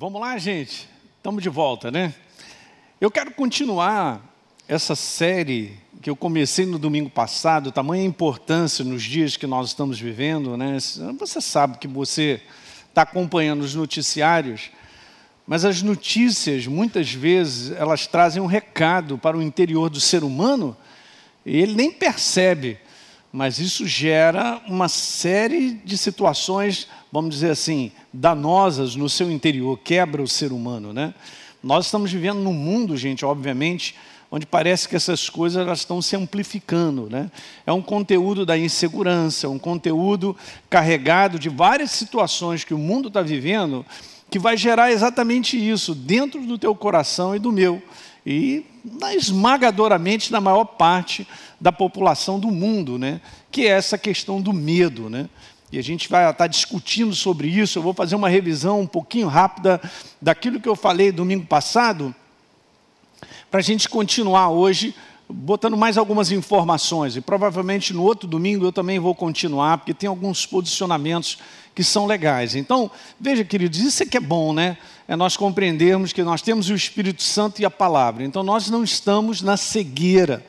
Vamos lá, gente? Estamos de volta, né? Eu quero continuar essa série que eu comecei no domingo passado, tamanha importância nos dias que nós estamos vivendo, né? Você sabe que você está acompanhando os noticiários, mas as notícias, muitas vezes, elas trazem um recado para o interior do ser humano e ele nem percebe, mas isso gera uma série de situações vamos dizer assim, danosas no seu interior, quebra o ser humano, né? Nós estamos vivendo num mundo, gente, obviamente, onde parece que essas coisas elas estão se amplificando, né? É um conteúdo da insegurança, é um conteúdo carregado de várias situações que o mundo está vivendo, que vai gerar exatamente isso dentro do teu coração e do meu e esmagadoramente na maior parte da população do mundo, né? Que é essa questão do medo, né? E a gente vai estar discutindo sobre isso. Eu vou fazer uma revisão um pouquinho rápida daquilo que eu falei domingo passado, para a gente continuar hoje botando mais algumas informações. E provavelmente no outro domingo eu também vou continuar, porque tem alguns posicionamentos que são legais. Então, veja, queridos, isso é que é bom, né? É nós compreendermos que nós temos o Espírito Santo e a palavra. Então, nós não estamos na cegueira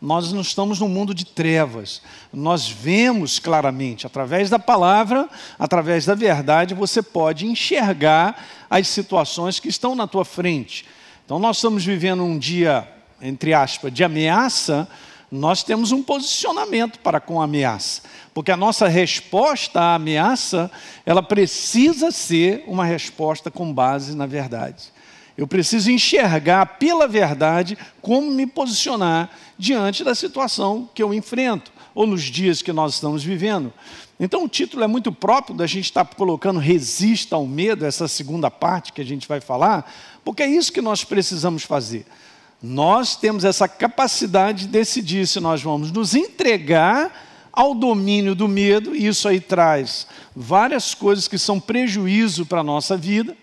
nós não estamos num mundo de trevas. Nós vemos claramente, através da palavra, através da verdade, você pode enxergar as situações que estão na tua frente. Então, nós estamos vivendo um dia, entre aspas, de ameaça, nós temos um posicionamento para com a ameaça. Porque a nossa resposta à ameaça, ela precisa ser uma resposta com base na verdade. Eu preciso enxergar pela verdade como me posicionar diante da situação que eu enfrento, ou nos dias que nós estamos vivendo. Então, o título é muito próprio da gente estar colocando resista ao medo, essa segunda parte que a gente vai falar, porque é isso que nós precisamos fazer. Nós temos essa capacidade de decidir se nós vamos nos entregar ao domínio do medo, e isso aí traz várias coisas que são prejuízo para a nossa vida,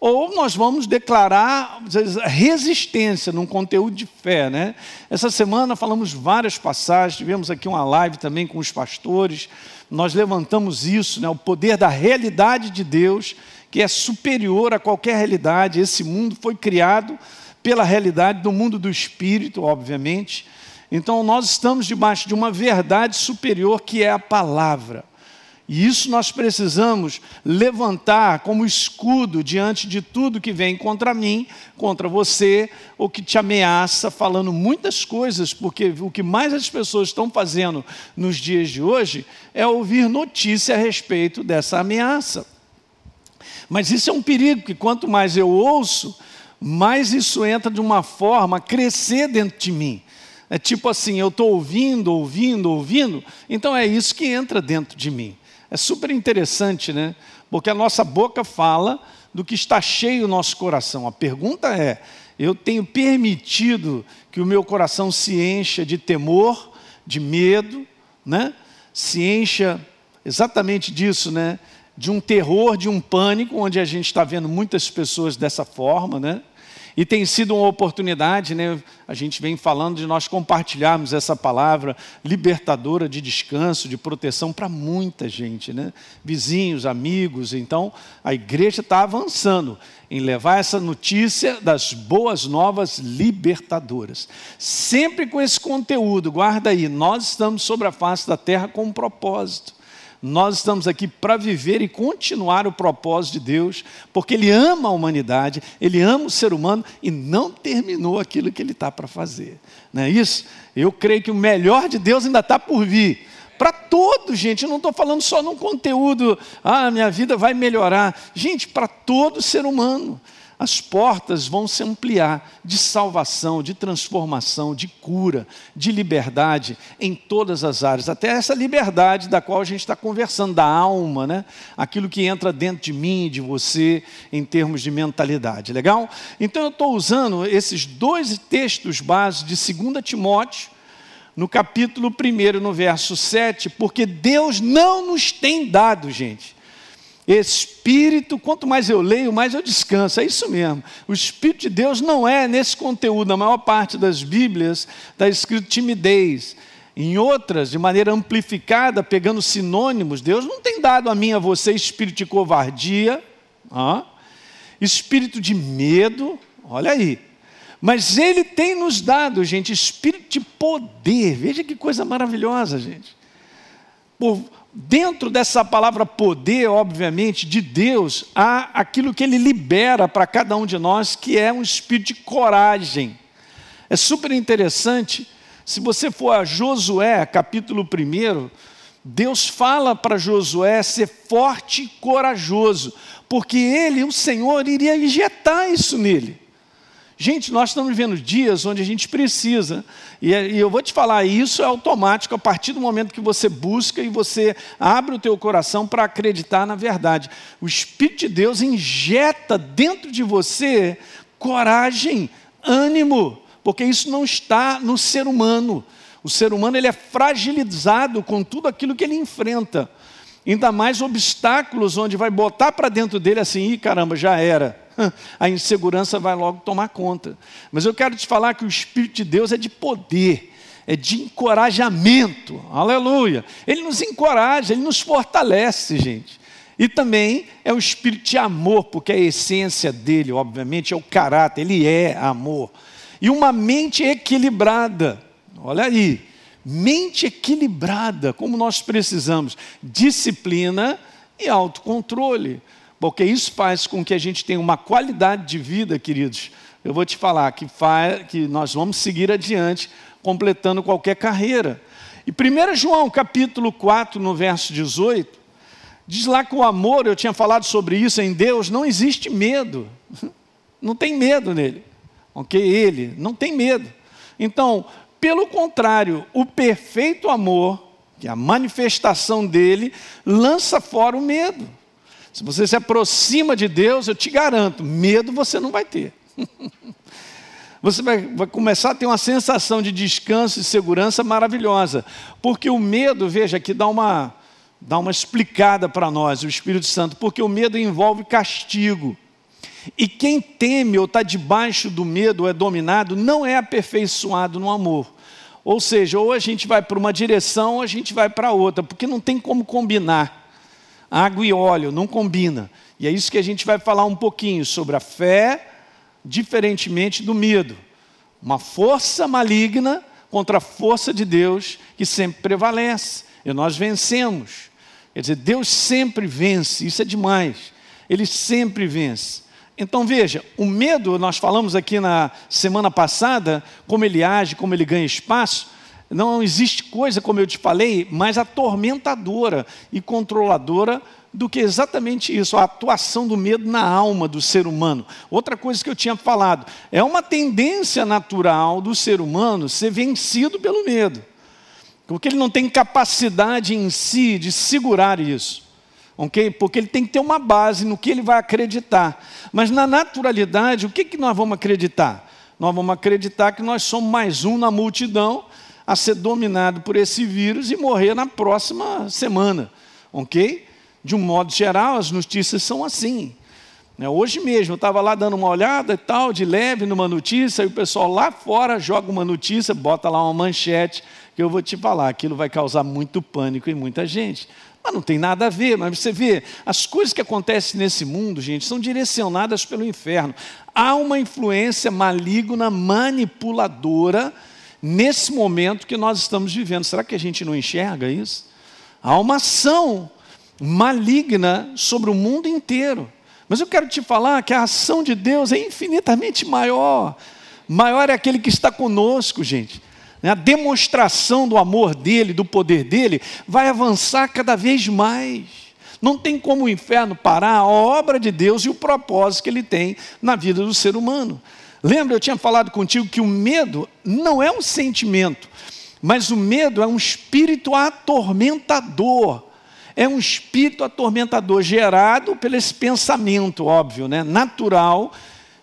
ou nós vamos declarar resistência num conteúdo de fé. Né? Essa semana falamos várias passagens, tivemos aqui uma live também com os pastores, nós levantamos isso, né? o poder da realidade de Deus, que é superior a qualquer realidade. Esse mundo foi criado pela realidade do mundo do espírito, obviamente. Então nós estamos debaixo de uma verdade superior que é a palavra. E isso nós precisamos levantar como escudo diante de tudo que vem contra mim, contra você, ou que te ameaça, falando muitas coisas, porque o que mais as pessoas estão fazendo nos dias de hoje é ouvir notícia a respeito dessa ameaça. Mas isso é um perigo, que quanto mais eu ouço, mais isso entra de uma forma a crescer dentro de mim. É tipo assim, eu estou ouvindo, ouvindo, ouvindo, então é isso que entra dentro de mim. É super interessante, né? Porque a nossa boca fala do que está cheio o nosso coração. A pergunta é: eu tenho permitido que o meu coração se encha de temor, de medo, né? Se encha exatamente disso, né? De um terror, de um pânico, onde a gente está vendo muitas pessoas dessa forma, né? E tem sido uma oportunidade, né? A gente vem falando de nós compartilharmos essa palavra libertadora de descanso, de proteção para muita gente, né? Vizinhos, amigos. Então, a igreja está avançando em levar essa notícia das boas novas libertadoras. Sempre com esse conteúdo, guarda aí, nós estamos sobre a face da terra com um propósito. Nós estamos aqui para viver e continuar o propósito de Deus, porque Ele ama a humanidade, Ele ama o ser humano e não terminou aquilo que Ele está para fazer. Não é isso? Eu creio que o melhor de Deus ainda está por vir. Para todos, gente, eu não estou falando só num conteúdo, ah, minha vida vai melhorar. Gente, para todo ser humano as portas vão se ampliar de salvação, de transformação, de cura, de liberdade em todas as áreas, até essa liberdade da qual a gente está conversando, da alma, né? aquilo que entra dentro de mim de você em termos de mentalidade, legal? Então eu estou usando esses dois textos básicos de 2 Timóteo, no capítulo 1, no verso 7, porque Deus não nos tem dado, gente, Espírito, quanto mais eu leio, mais eu descanso. É isso mesmo. O Espírito de Deus não é nesse conteúdo. Na maior parte das Bíblias está escrito timidez. Em outras, de maneira amplificada, pegando sinônimos, Deus não tem dado a mim a você espírito de covardia. Ah, espírito de medo, olha aí. Mas ele tem nos dado, gente, espírito de poder. Veja que coisa maravilhosa, gente. Por, dentro dessa palavra poder, obviamente, de Deus, há aquilo que ele libera para cada um de nós, que é um espírito de coragem. É super interessante, se você for a Josué, capítulo 1, Deus fala para Josué ser forte e corajoso, porque ele, o Senhor, iria injetar isso nele. Gente, nós estamos vivendo dias onde a gente precisa, e, eu vou te falar, isso é automático a partir do momento que você busca e você abre o teu coração para acreditar na verdade. O Espírito de Deus injeta dentro de você coragem, ânimo, porque isso não está no ser humano. O ser humano ele é fragilizado com tudo aquilo que ele enfrenta. Ainda mais obstáculos onde vai botar para dentro dele assim, Ih, caramba, já era a insegurança vai logo tomar conta. Mas eu quero te falar que o Espírito de Deus é de poder, é de encorajamento, aleluia. Ele nos encoraja, ele nos fortalece, gente. E também é o espírito de amor, porque a essência dele, obviamente, é o caráter, ele é amor. E uma mente equilibrada, olha aí, mente equilibrada, como nós precisamos, disciplina e autocontrole porque isso faz com que a gente tenha uma qualidade de vida, queridos. Eu vou te falar que, faz, que nós vamos seguir adiante, completando qualquer carreira. E 1 João, capítulo 4, no verso 18, diz lá que o amor, eu tinha falado sobre isso em Deus, não existe medo. Não tem medo nele. Ok? Ele não tem medo. Então, pelo contrário, o perfeito amor, que é a manifestação dele, lança fora o medo. Se você se aproxima de Deus, eu te garanto, medo você não vai ter. Você vai, começar a ter uma sensação de descanso e segurança maravilhosa. Porque o medo, veja, aqui dá uma, dá uma explicada para nós, o Espírito Santo, porque o medo envolve castigo. E quem teme ou está debaixo do medo ou é dominado, não é aperfeiçoado no amor. Ou seja, ou a gente vai para uma direção ou a gente vai para outra, porque não tem como combinar. Água e óleo não combina. E é isso que a gente vai falar um pouquinho sobre a fé, diferentemente do medo. Uma força maligna contra a força de Deus que sempre prevalece. E nós vencemos. Quer dizer, Deus sempre vence, isso é demais. Ele sempre vence. Então veja, o medo, nós falamos aqui na semana passada, como ele age, como ele ganha espaço. Não existe coisa, como eu te falei, mais atormentadora e controladora do que exatamente isso, a atuação do medo na alma do ser humano. Outra coisa que eu tinha falado, é uma tendência natural do ser humano ser vencido pelo medo, porque ele não tem capacidade em si de segurar isso. ok? Porque ele tem que ter uma base no que ele vai acreditar. Mas na naturalidade, o que, que nós vamos acreditar? Nós vamos acreditar que nós somos mais um na multidão a ser dominado por esse vírus e morrer na próxima semana, ok? De um modo geral, as notícias são assim. Né? Hoje mesmo, eu estava lá dando uma olhada e tal, de leve numa notícia, e o pessoal lá fora joga uma notícia, bota lá uma manchete, que eu vou te falar, aquilo vai causar muito pânico em muita gente. Mas não tem nada a ver, mas você vê, as coisas que acontecem nesse mundo, gente, são direcionadas pelo inferno. Há uma influência maligna, manipuladora, nesse momento que nós estamos vivendo. Será que a gente não enxerga isso? Há uma ação maligna sobre o mundo inteiro. Mas eu quero te falar que a ação de Deus é infinitamente maior. Maior é aquele que está conosco, gente. A demonstração do amor dele, do poder dele, vai avançar cada vez mais. Não tem como o inferno parar a obra de Deus e o propósito que ele tem na vida do ser humano. Lembra, eu tinha falado contigo que o medo não é um sentimento, mas o medo é um espírito atormentador. É um espírito atormentador gerado pelo esse pensamento, óbvio, né, natural,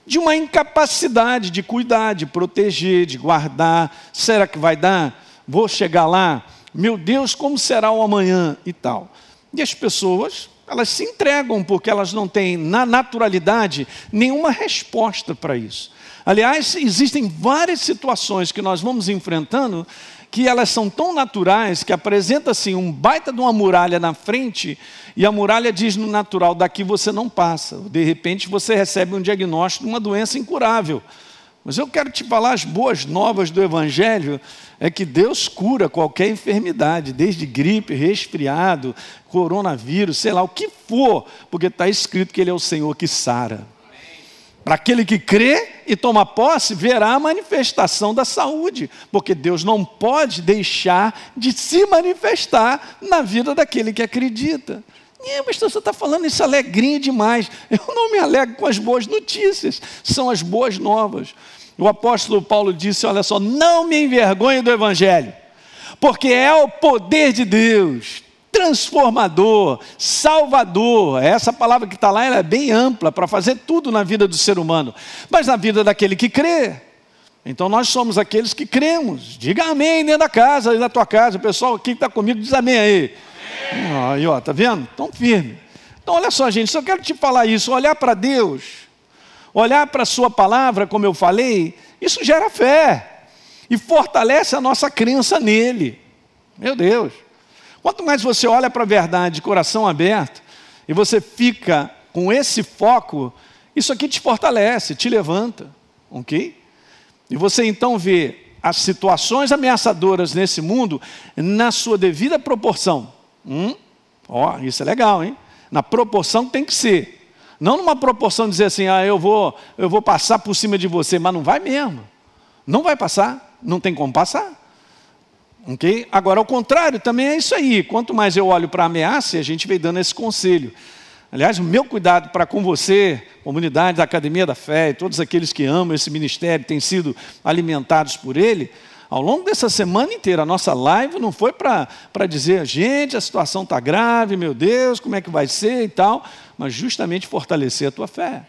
de uma incapacidade de cuidar, de proteger, de guardar. Será que vai dar? Vou chegar lá? Meu Deus, como será o amanhã e tal. E as pessoas, elas se entregam porque elas não têm, na naturalidade, nenhuma resposta para isso. Aliás, existem várias situações que nós vamos enfrentando que elas são tão naturais que apresenta assim um baita de uma muralha na frente e a muralha diz no natural daqui você não passa. De repente você recebe um diagnóstico de uma doença incurável. Mas eu quero te falar as boas novas do evangelho é que Deus cura qualquer enfermidade, desde gripe, resfriado, coronavírus, sei lá o que for, porque está escrito que ele é o Senhor que sara. Para aquele que crê e toma posse, verá a manifestação da saúde, porque Deus não pode deixar de se manifestar na vida daquele que acredita. É, mas você está falando isso alegrinho demais. Eu não me alegro com as boas notícias, são as boas novas. O apóstolo Paulo disse: Olha só, não me envergonhe do Evangelho, porque é o poder de Deus transformador, salvador. Essa palavra que está lá é bem ampla para fazer tudo na vida do ser humano, mas na vida daquele que crê. Então nós somos aqueles que cremos. Diga amém dentro da casa, aí na tua casa. O pessoal aqui que está comigo diz amém aí. Aí, ó, tá vendo? Tão firme. Então, olha só, gente, só quero te falar isso: olhar para Deus, olhar para a Sua palavra, como eu falei, isso gera fé e fortalece a nossa crença nele. Meu Deus. Quanto mais você olha para a verdade de coração aberto e você fica com esse foco, isso aqui te fortalece, te levanta, ok? E você então vê as situações ameaçadoras nesse mundo na sua devida proporção. Hum? Ó, isso é legal, hein? Na proporção tem que ser. Não numa proporção de dizer assim, ah, eu vou, eu vou passar por cima de você, mas não vai mesmo. Não vai passar, não tem como passar. Okay? Agora, ao contrário, também é isso aí. Quanto mais eu olho para a ameaça, a gente vem dando esse conselho. Aliás, o meu cuidado para com você, comunidade da Academia da Fé, e todos aqueles que amam esse ministério, têm sido alimentados por ele, ao longo dessa semana inteira, a nossa live não foi para dizer, gente, a situação está grave, meu Deus, como é que vai ser e tal, mas justamente fortalecer a tua fé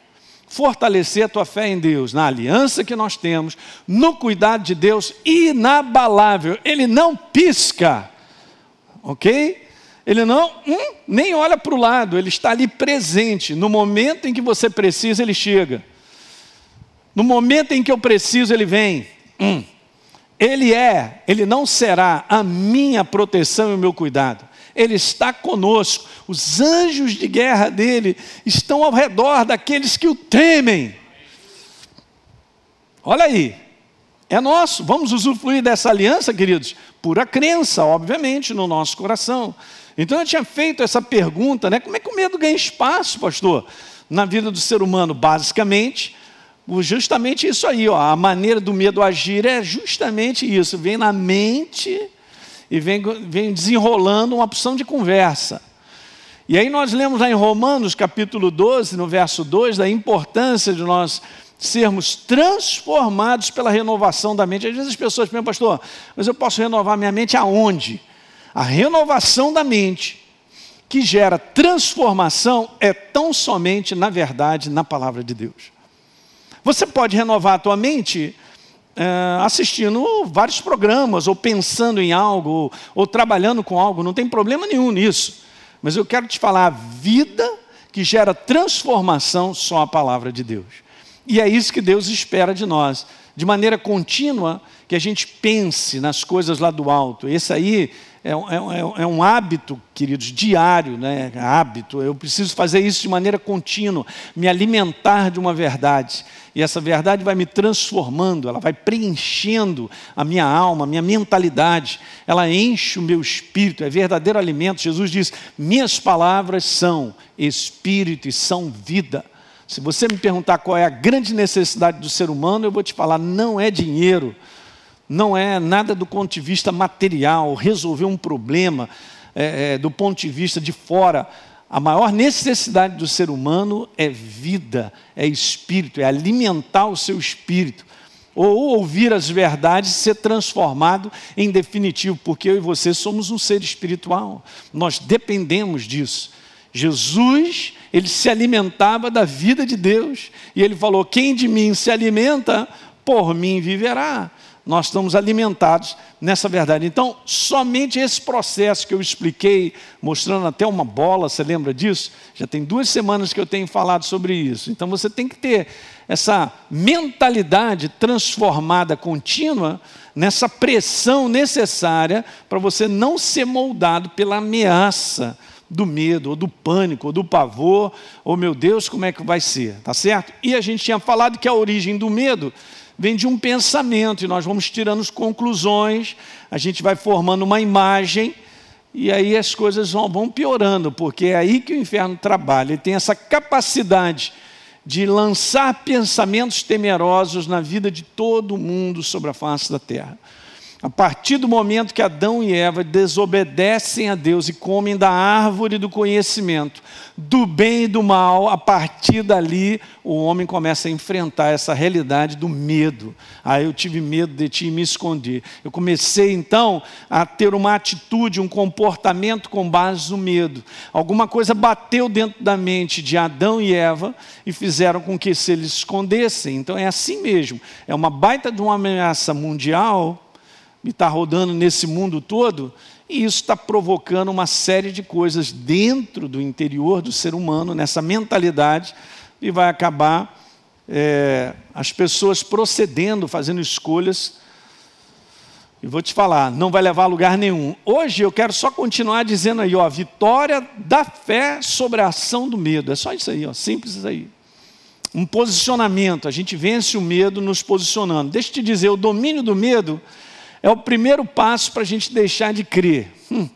fortalecer a tua fé em Deus, na aliança que nós temos, no cuidado de Deus inabalável. Ele não pisca, ok? Ele não hum, nem olha para o lado, ele está ali presente. No momento em que você precisa, ele chega. No momento em que eu preciso, ele vem. Hum. Ele é, ele não será a minha proteção e o meu cuidado. Ele está conosco. Os anjos de guerra dele estão ao redor daqueles que o temem. Olha aí, é nosso. Vamos usufruir dessa aliança, queridos? Pura crença, obviamente, no nosso coração. Então eu tinha feito essa pergunta, né? Como é que o medo ganha espaço, pastor, na vida do ser humano? Basicamente, justamente isso aí, ó, a maneira do medo agir é justamente isso, vem na mente e vem, vem desenrolando uma opção de conversa. E aí nós lemos lá em Romanos capítulo 12, no verso 2, da importância de nós sermos transformados pela renovação da mente. Às vezes as pessoas perguntam, pastor, mas eu posso renovar minha mente aonde? A renovação da mente que gera transformação é tão somente, na verdade, na palavra de Deus. Você pode renovar a tua mente é, assistindo vários programas, ou pensando em algo, ou, ou trabalhando com algo, não tem problema nenhum nisso. Mas eu quero te falar, a vida que gera transformação, só a palavra de Deus. E é isso que Deus espera de nós, de maneira contínua, que a gente pense nas coisas lá do alto. Esse aí é, é, é, um hábito, queridos, diário, né? hábito. Eu preciso fazer isso de maneira contínua, me alimentar de uma verdade. E essa verdade vai me transformando, ela vai preenchendo a minha alma, a minha mentalidade, ela enche o meu espírito, é verdadeiro alimento. Jesus diz: Minhas palavras são espírito e são vida. Se você me perguntar qual é a grande necessidade do ser humano, eu vou te falar: não é dinheiro, não é nada do ponto de vista material, resolver um problema é, é, do ponto de vista de fora a maior necessidade do ser humano é vida, é espírito, é alimentar o seu espírito. Ou ouvir as verdades e ser transformado em definitivo, porque eu e você somos um ser espiritual, nós dependemos disso. Jesus, ele se alimentava da vida de Deus, e ele falou: Quem de mim se alimenta, por mim viverá. Nós estamos alimentados nessa verdade. Então, somente esse processo que eu expliquei, mostrando até uma bola, você lembra disso? Já tem duas semanas que eu tenho falado sobre isso. Então, você tem que ter essa mentalidade transformada contínua nessa pressão necessária para você não ser moldado pela ameaça do medo, ou do pânico, ou do pavor, ou meu Deus, como é que vai ser, tá certo? E a gente tinha falado que a origem do medo vem de um pensamento, e nós vamos tirando as conclusões, a gente vai formando uma imagem, e aí as coisas vão, vão piorando, porque é aí que o inferno trabalha, ele tem essa capacidade de lançar pensamentos temerosos na vida de todo mundo sobre a face da terra. A partir do momento que Adão e Eva desobedecem a Deus e comem da árvore do conhecimento, do bem e do mal, a partir dali o homem começa a enfrentar essa realidade do medo. Ah, eu tive medo de ti e me escondi. Eu comecei então a ter uma atitude, um comportamento com base no medo. Alguma coisa bateu dentro da mente de Adão e Eva e fizeram com que se eles escondessem. Então é assim mesmo. É uma baita de uma ameaça mundial e está rodando nesse mundo todo, e isso está provocando uma série de coisas dentro do interior do ser humano, nessa mentalidade, e vai acabar é, as pessoas procedendo, fazendo escolhas. E vou te falar, não vai levar a lugar nenhum. Hoje eu quero só continuar dizendo aí, ó, vitória da fé sobre a ação do medo. É só isso aí, ó, simples aí. Um posicionamento, a gente vence o medo nos posicionando. Deixa eu te dizer, o domínio do medo é o primeiro passo para a gente deixar de crer. Hum.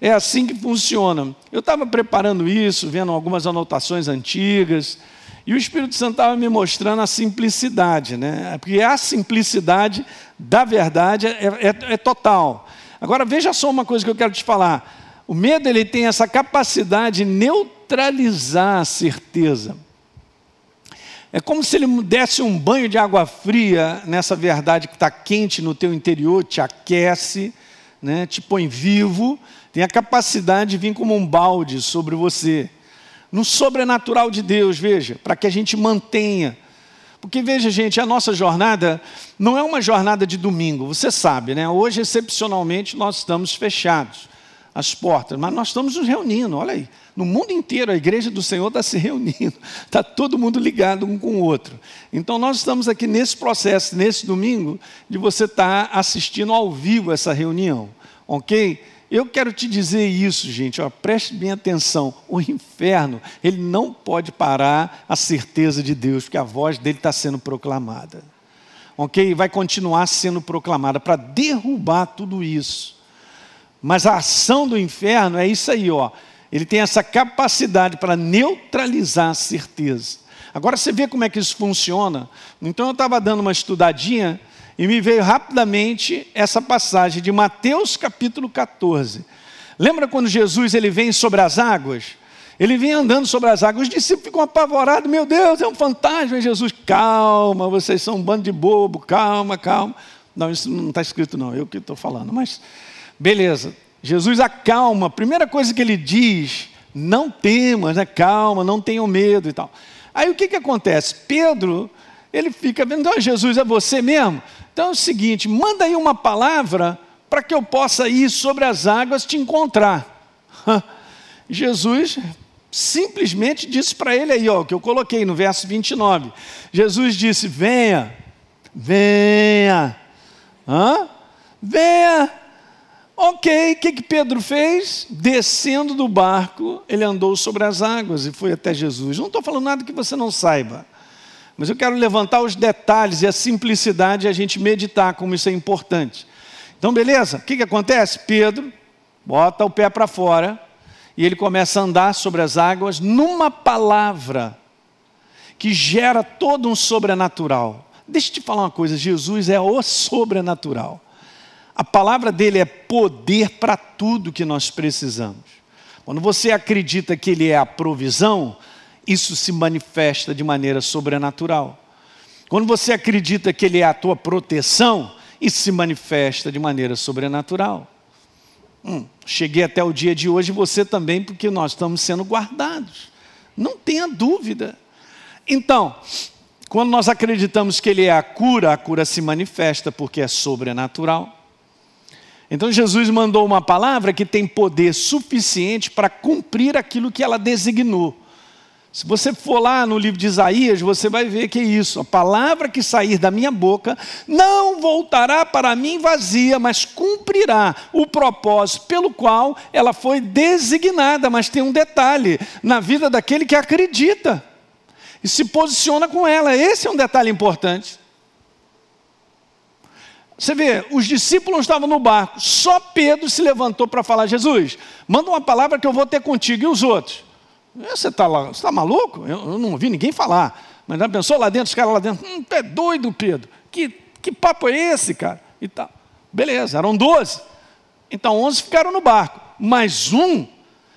É assim que funciona. Eu estava preparando isso, vendo algumas anotações antigas, e o Espírito Santo estava me mostrando a simplicidade, né? Porque a simplicidade da verdade é, é, é total. Agora veja só uma coisa que eu quero te falar. O medo ele tem essa capacidade de neutralizar a certeza. É como se ele desse um banho de água fria nessa verdade que está quente no teu interior, te aquece, né, te põe vivo, tem a capacidade de vir como um balde sobre você. No sobrenatural de Deus, veja, para que a gente mantenha. Porque veja, gente, a nossa jornada não é uma jornada de domingo, você sabe, né? Hoje, excepcionalmente, nós estamos fechados as portas, mas nós estamos nos reunindo, olha aí. No mundo inteiro, a igreja do Senhor está se reunindo, está todo mundo ligado um com o outro. Então, nós estamos aqui nesse processo, nesse domingo, de você estar tá assistindo ao vivo essa reunião, ok? Eu quero te dizer isso, gente, ó, preste bem atenção. O inferno, ele não pode parar a certeza de Deus, porque a voz dele está sendo proclamada. Ok? Vai continuar sendo proclamada para derrubar tudo isso. Mas a ação do inferno é isso aí, ó. Ele tem essa capacidade para neutralizar a certeza. Agora você vê como é que isso funciona. Então eu estava dando uma estudadinha e me veio rapidamente essa passagem de Mateus capítulo 14. Lembra quando Jesus ele vem sobre as águas? Ele vem andando sobre as águas, os discípulos ficam apavorados, meu Deus, é um fantasma, Jesus, calma, vocês são um bando de bobo, calma, calma. Não, isso não está escrito não, eu que estou falando, mas beleza. Jesus acalma, primeira coisa que ele diz, não temas, né? calma, não tenham medo e tal. Aí o que, que acontece? Pedro, ele fica vendo, então Jesus é você mesmo? Então é o seguinte, manda aí uma palavra para que eu possa ir sobre as águas te encontrar. Jesus simplesmente disse para ele aí, ó, que eu coloquei no verso 29. Jesus disse: Venha, venha, Hã? venha. Ok, o que, que Pedro fez? Descendo do barco, ele andou sobre as águas e foi até Jesus. Não estou falando nada que você não saiba, mas eu quero levantar os detalhes e a simplicidade e a gente meditar como isso é importante. Então, beleza? O que, que acontece? Pedro bota o pé para fora e ele começa a andar sobre as águas numa palavra que gera todo um sobrenatural. Deixa eu te falar uma coisa: Jesus é o sobrenatural. A palavra dele é poder para tudo que nós precisamos. Quando você acredita que ele é a provisão, isso se manifesta de maneira sobrenatural. Quando você acredita que ele é a tua proteção, isso se manifesta de maneira sobrenatural. Hum, cheguei até o dia de hoje, você também, porque nós estamos sendo guardados. Não tenha dúvida. Então, Quando nós acreditamos que Ele é a cura, a cura se manifesta porque é sobrenatural. Então Jesus mandou uma palavra que tem poder suficiente para cumprir aquilo que ela designou. Se você for lá no livro de Isaías, você vai ver que é isso. A palavra que sair da minha boca não voltará para mim vazia, mas cumprirá o propósito pelo qual ela foi designada. Mas tem um detalhe: na vida daquele que acredita e se posiciona com ela. Esse é um detalhe importante. Você vê, os discípulos estavam no barco, só Pedro se levantou para falar: Jesus, manda uma palavra que eu vou ter contigo e os outros. Você está tá maluco? Eu, eu, não ouvi ninguém falar. Mas já pensou lá dentro, os caras lá dentro, hum, é doido, Pedro. Que, que papo é esse, cara? E tal. Beleza, eram doze. Então onze ficaram no barco. Mas um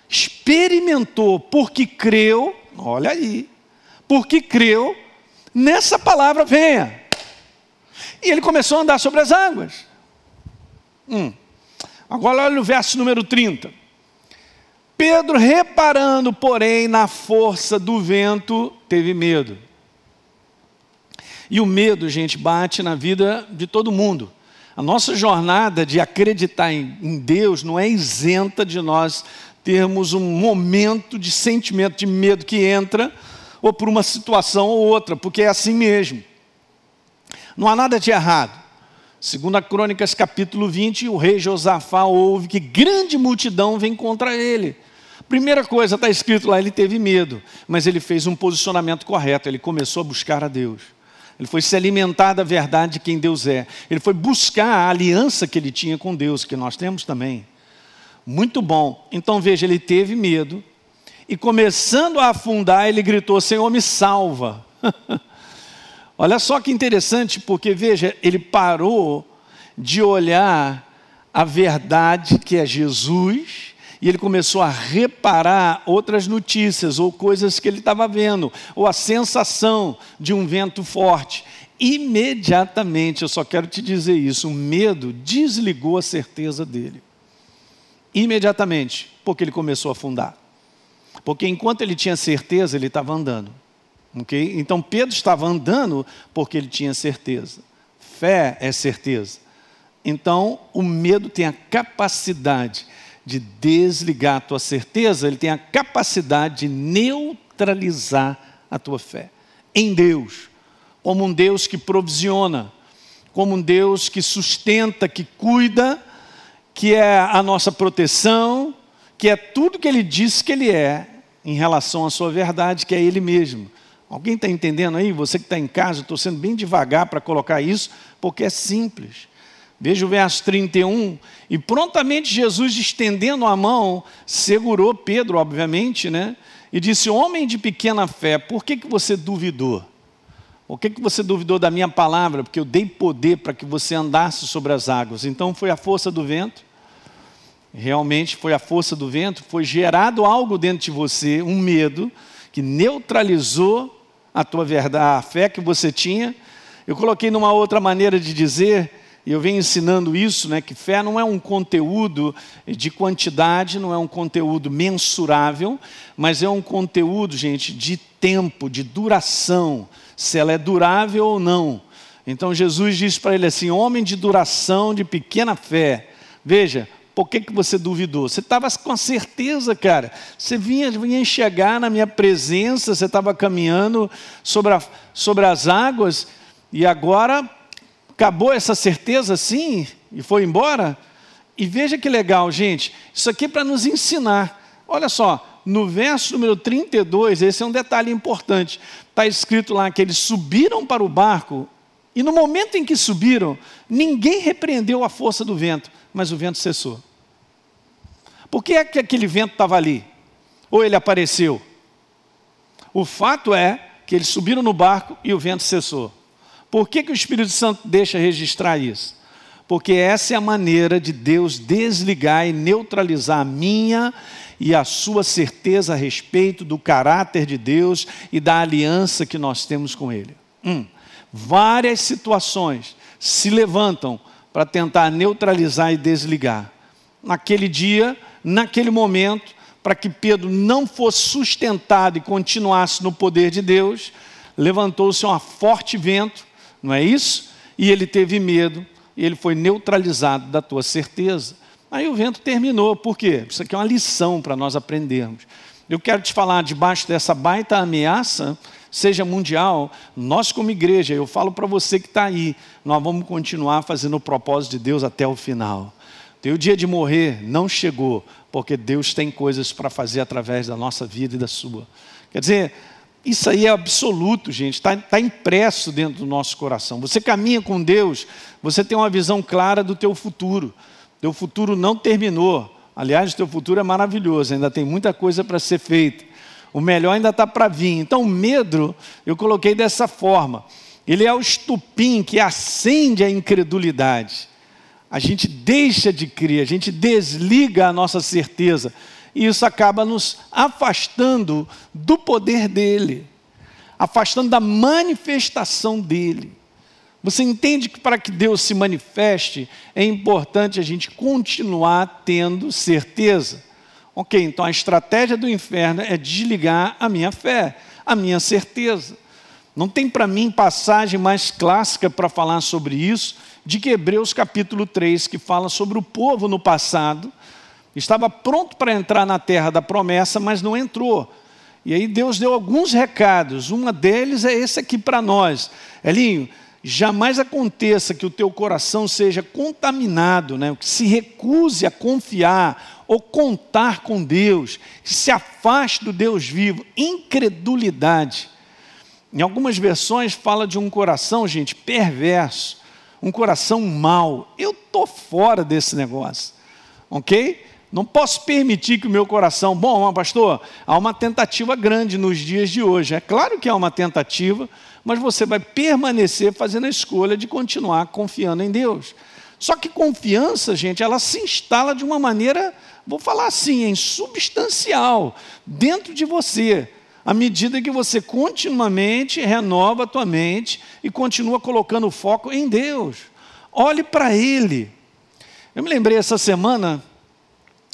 experimentou, porque creu, olha aí, porque creu nessa palavra, venha. E ele começou a andar sobre as águas. Hum. Agora olha o verso número 30. Pedro, reparando, porém, na força do vento, teve medo. E o medo, gente, bate na vida de todo mundo. A nossa jornada de acreditar em, Deus não é isenta de nós termos um momento de sentimento de medo que entra, ou por uma situação ou outra, porque é assim mesmo. Não há nada de errado. Segundo a Crônicas capítulo 20, o rei Josafá ouve que grande multidão vem contra ele. Primeira coisa, está escrito lá, ele teve medo, mas ele fez um posicionamento correto, ele começou a buscar a Deus. Ele foi se alimentar da verdade de quem Deus é. Ele foi buscar a aliança que ele tinha com Deus, que nós temos também. Muito bom. Então veja, ele teve medo, e começando a afundar, ele gritou: Senhor, me salva. Olha só que interessante, porque veja, ele parou de olhar a verdade que é Jesus e ele começou a reparar outras notícias ou coisas que ele estava vendo, ou a sensação de um vento forte. Imediatamente, eu só quero te dizer isso, o medo desligou a certeza dele. Imediatamente, porque ele começou a afundar. Porque enquanto ele tinha certeza, ele estava andando. Então Pedro estava andando porque ele tinha certeza. Fé é certeza. Então o medo tem a capacidade de desligar a tua certeza, ele tem a capacidade de neutralizar a tua fé em Deus, como um Deus que provisiona, como um Deus que sustenta, que cuida, que é a nossa proteção, que é tudo que ele disse que ele é em relação à sua verdade, que é ele mesmo. Alguém está entendendo aí? Você que está em casa, estou sendo bem devagar para colocar isso, porque é simples. Veja o verso 31. E prontamente Jesus, estendendo a mão, segurou Pedro, obviamente, né? E disse: Homem de pequena fé, por que, que você duvidou? Por que, que você duvidou da minha palavra? Porque eu dei poder para que você andasse sobre as águas. Então foi a força do vento. Realmente foi a força do vento. Foi gerado algo dentro de você, um medo, que neutralizou a tua verdade, a fé que você tinha. Eu coloquei numa outra maneira de dizer e eu venho ensinando isso, né, que fé não é um conteúdo de quantidade, não é um conteúdo mensurável, mas é um conteúdo, gente, de tempo, de duração, se ela é durável ou não. Então Jesus diz para ele assim: homem de duração, de pequena fé. Veja, por que, que você duvidou? Você estava com certeza, cara. Você vinha, vinha enxergar na minha presença, você estava caminhando sobre, a, sobre as águas, e agora acabou essa certeza assim e foi embora? E veja que legal, gente, isso aqui é para nos ensinar. Olha só, no verso número 32, esse é um detalhe importante. Está escrito lá que eles subiram para o barco, e no momento em que subiram, ninguém repreendeu a força do vento, mas o vento cessou. Por que é que aquele vento estava ali? Ou ele apareceu? O fato é que eles subiram no barco e o vento cessou. Por que, que o Espírito Santo deixa registrar isso? Porque essa é a maneira de Deus desligar e neutralizar a minha e a sua certeza a respeito do caráter de Deus e da aliança que nós temos com Ele. Hum, várias situações se levantam para tentar neutralizar e desligar. Naquele dia, naquele momento, para que Pedro não fosse sustentado e continuasse no poder de Deus, levantou-se um forte vento, não é isso? E ele teve medo, e ele foi neutralizado da tua certeza. Aí o vento terminou, por quê? Isso aqui é uma lição para nós aprendermos. Eu quero te falar, debaixo dessa baita ameaça, seja mundial, nós como igreja, eu falo para você que está aí, nós vamos continuar fazendo o propósito de Deus até o final. Teu dia de morrer não chegou, porque Deus tem coisas para fazer através da nossa vida e da sua. Quer dizer, isso aí é absoluto, gente, está tá impresso dentro do nosso coração. Você caminha com Deus, você tem uma visão clara do teu futuro. Teu futuro não terminou. Aliás, teu futuro é maravilhoso, ainda tem muita coisa para ser feita. O melhor ainda está para vir. Então, o medo, eu coloquei dessa forma. Ele é o estupim que acende a incredulidade. A gente deixa de crer, a gente desliga a nossa certeza. E isso acaba nos afastando do poder dele, afastando da manifestação dele. Você entende que para que Deus se manifeste, é importante a gente continuar tendo certeza. Ok, então a estratégia do inferno é desligar a minha fé, a minha certeza. Não tem para mim passagem mais clássica para falar sobre isso de que Hebreus capítulo 3, que fala sobre o povo no passado, estava pronto para entrar na terra da promessa, mas não entrou. E aí Deus deu alguns recados, uma deles é esse aqui para nós. Elinho, jamais aconteça que o teu coração seja contaminado, né? que se recuse a confiar ou contar com Deus, que se afaste do Deus vivo, incredulidade. Em algumas versões fala de um coração, gente, perverso, um coração mau. Eu estou fora desse negócio, ok? Não posso permitir que o meu coração. Bom, pastor, há uma tentativa grande nos dias de hoje. É claro que há uma tentativa, mas você vai permanecer fazendo a escolha de continuar confiando em Deus. Só que confiança, gente, ela se instala de uma maneira, vou falar assim, em substancial, dentro de você, à medida que você continuamente renova a tua mente e continua colocando o foco em Deus. Olhe para Ele. Eu me lembrei essa semana,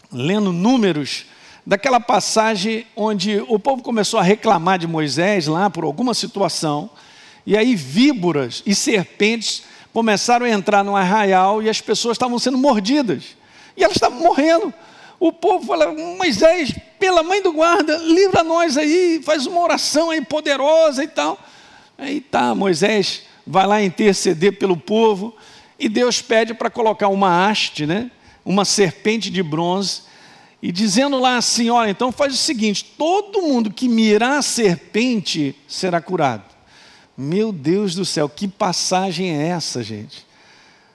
lendo números, daquela passagem onde o povo começou a reclamar de Moisés lá por alguma situação, e aí víboras e serpentes começaram a entrar no arraial e as pessoas estavam sendo mordidas. E elas estavam morrendo. O povo fala, Moisés, pela mãe do guarda, livra nós aí, faz uma oração aí poderosa e tal. Aí tá, Moisés vai lá interceder pelo povo e Deus pede para colocar uma haste, né? uma serpente de bronze, e dizendo lá assim: olha, então faz o seguinte: todo mundo que mirar a serpente será curado. Meu Deus do céu, que passagem é essa, gente?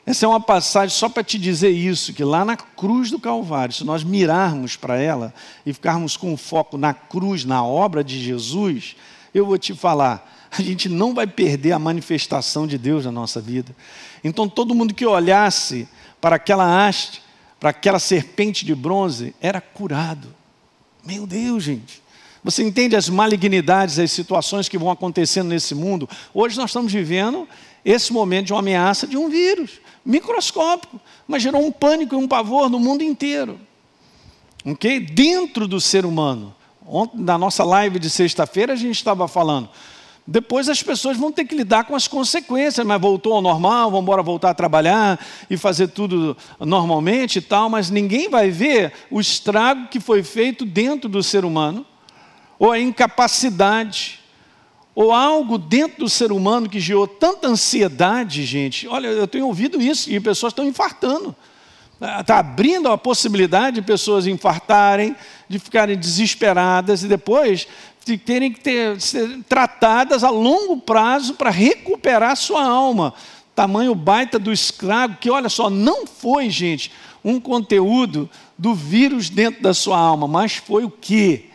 Essa é uma passagem só para te dizer isso, que lá na cruz do Calvário, se nós mirarmos para ela e ficarmos com foco na cruz, na obra de Jesus, eu vou te falar, a gente não vai perder a manifestação de Deus na nossa vida. Então todo mundo que olhasse para aquela haste, para aquela serpente de bronze, era curado. Meu Deus, gente. Você entende as malignidades, as situações que vão acontecendo nesse mundo? Hoje nós estamos vivendo esse momento de uma ameaça de um vírus microscópico, mas gerou um pânico e um pavor no mundo inteiro. Ok? Dentro do ser humano. Ontem, na nossa live de sexta-feira, a gente estava falando. Depois as pessoas vão ter que lidar com as consequências, mas voltou ao normal, vamos embora voltar a trabalhar e fazer tudo normalmente e tal, mas ninguém vai ver o estrago que foi feito dentro do ser humano ou a incapacidade, ou algo dentro do ser humano que gerou tanta ansiedade, gente. Olha, eu tenho ouvido isso e pessoas estão infartando. Está abrindo a possibilidade de pessoas infartarem, de ficarem desesperadas e depois de terem que ter, ser tratadas a longo prazo para recuperar sua alma. Tamanho baita do escravo, que olha só, não foi, gente, um conteúdo do vírus dentro da sua alma, mas foi o quê?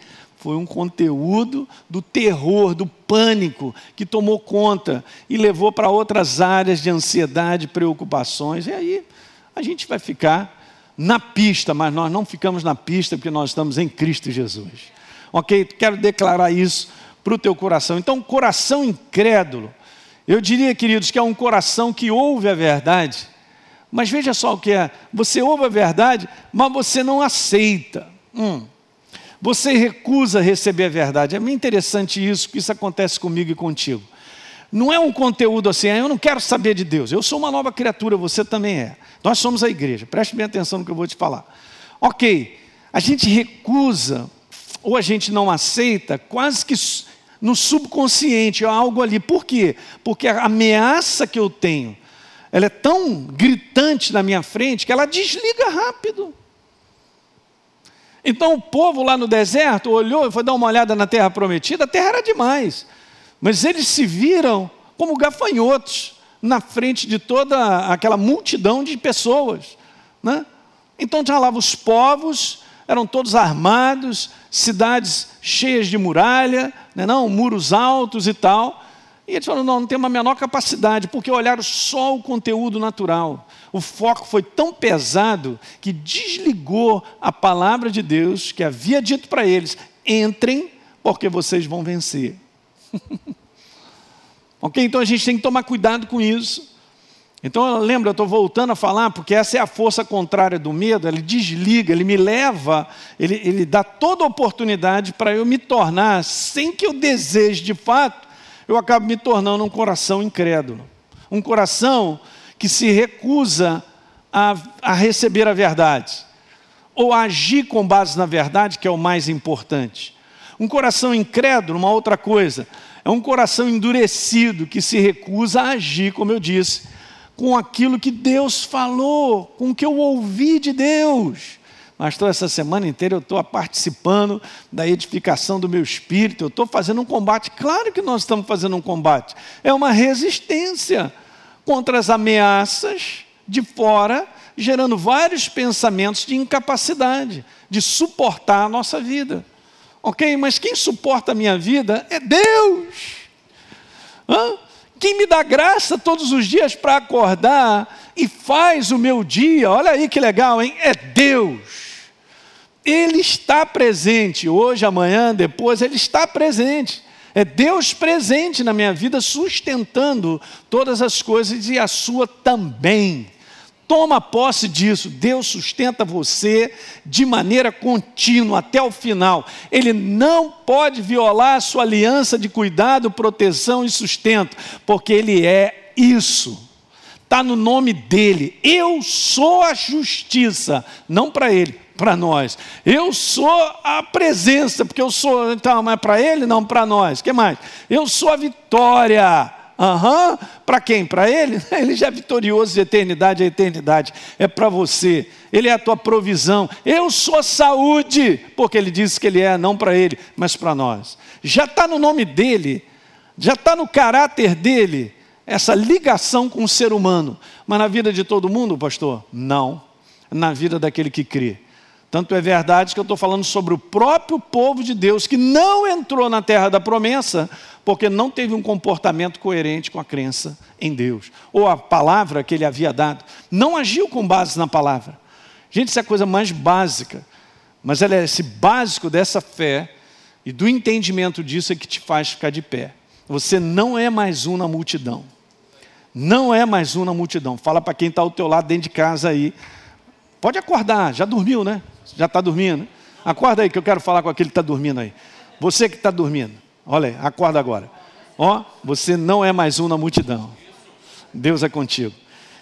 Foi um conteúdo do terror, do pânico que tomou conta e levou para outras áreas de ansiedade, preocupações. E aí a gente vai ficar na pista, mas nós não ficamos na pista porque nós estamos em Cristo Jesus. Ok? Quero declarar isso para o teu coração. Então, coração incrédulo, eu diria, queridos, que é um coração que ouve a verdade, mas veja só o que é: você ouve a verdade, mas você não aceita. Hum. Você recusa receber a verdade. É muito interessante isso, que isso acontece comigo e contigo. Não é um conteúdo assim, ah, eu não quero saber de Deus, eu sou uma nova criatura, você também é. Nós somos a igreja, preste bem atenção no que eu vou te falar. Ok, a gente recusa ou a gente não aceita, quase que no subconsciente, algo ali. Por quê? Porque a ameaça que eu tenho, ela é tão gritante na minha frente que ela desliga rápido. Então o povo lá no deserto olhou e foi dar uma olhada na terra prometida, a terra era demais. Mas eles se viram como gafanhotos na frente de toda aquela multidão de pessoas. Né? Então já lá os povos eram todos armados, cidades cheias de muralha, né, não, muros altos e tal. E eles falaram: não, não tem uma menor capacidade, porque olharam só o conteúdo natural. O foco foi tão pesado que desligou a palavra de Deus que havia dito para eles: entrem, porque vocês vão vencer. ok? Então a gente tem que tomar cuidado com isso. Então, lembra, eu estou voltando a falar, porque essa é a força contrária do medo, ele desliga, ele me leva, ele, ele dá toda a oportunidade para eu me tornar, sem que eu deseje de fato, eu acabo me tornando um coração incrédulo. Um coração que se recusa a, a receber a verdade, ou a agir com base na verdade, que é o mais importante. Um coração incrédulo, uma outra coisa, é um coração endurecido que se recusa a agir, como eu disse, com aquilo que Deus falou, com o que eu ouvi de Deus. Mas toda essa semana inteira eu estou participando da edificação do meu espírito, eu estou fazendo um combate. Claro que nós estamos fazendo um combate. É uma resistência contra as ameaças de fora, gerando vários pensamentos de incapacidade, de suportar a nossa vida. Ok? Mas quem suporta a minha vida é Deus. Hã? Quem me dá graça todos os dias para acordar e faz o meu dia, olha aí que legal, hein? É Deus. Ele está presente, hoje, amanhã, depois, Ele está presente. É Deus presente na minha vida, sustentando todas as coisas e a sua também. Toma posse disso. Deus sustenta você de maneira contínua até o final. Ele não pode violar a sua aliança de cuidado, proteção e sustento, porque Ele é isso. Está no nome dele. Eu sou a justiça, não para Ele, para nós. Eu sou a presença, porque eu sou, então, mas para ele, não para nós. que mais? Eu sou a vitória. Uhum. Para quem? Para ele? Ele já é vitorioso de eternidade a eternidade. É para você. Ele é a tua provisão. Eu sou saúde, porque ele disse que ele é, não para ele, mas para nós. Já está no nome dele, já está no caráter dele, essa ligação com o ser humano. Mas na vida de todo mundo, pastor? Não. Na vida daquele que crê. Tanto é verdade que eu estou falando sobre o próprio povo de Deus que não entrou na terra da promessa porque não teve um comportamento coerente com a crença em Deus, ou a palavra que ele havia dado. Não agiu com base na palavra. Gente, isso é a coisa mais básica, mas ela é esse básico dessa fé e do entendimento disso é que te faz ficar de pé. Você não é mais um na multidão. Não é mais um na multidão. Fala para quem está ao teu lado dentro de casa aí. Pode acordar, já dormiu, né? Já está dormindo? Acorda aí que eu quero falar com aquele que está dormindo aí. Você que está dormindo, olha aí, acorda agora. Ó, você não é mais um na multidão. Deus é contigo.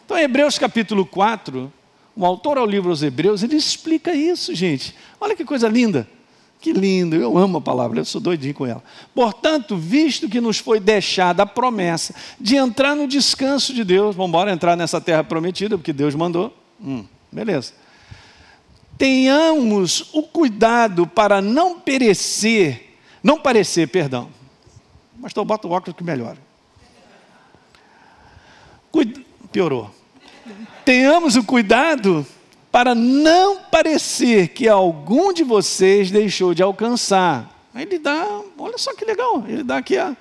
Então, Hebreus capítulo 4, o autor ao livro aos Hebreus, ele explica isso, gente. Olha que coisa linda. Que lindo, eu amo a palavra, eu sou doidinho com ela. Portanto, visto que nos foi deixada a promessa de entrar no descanso de Deus, vamos embora entrar nessa terra prometida, porque Deus mandou. Hum, beleza tenhamos o cuidado para não perecer, não parecer, perdão. Pastor, bota o óculos que melhora. Piorou. Tenhamos o cuidado para não parecer que algum de vocês deixou de alcançar. Ele dá, olha só que legal, ele dá aqui a.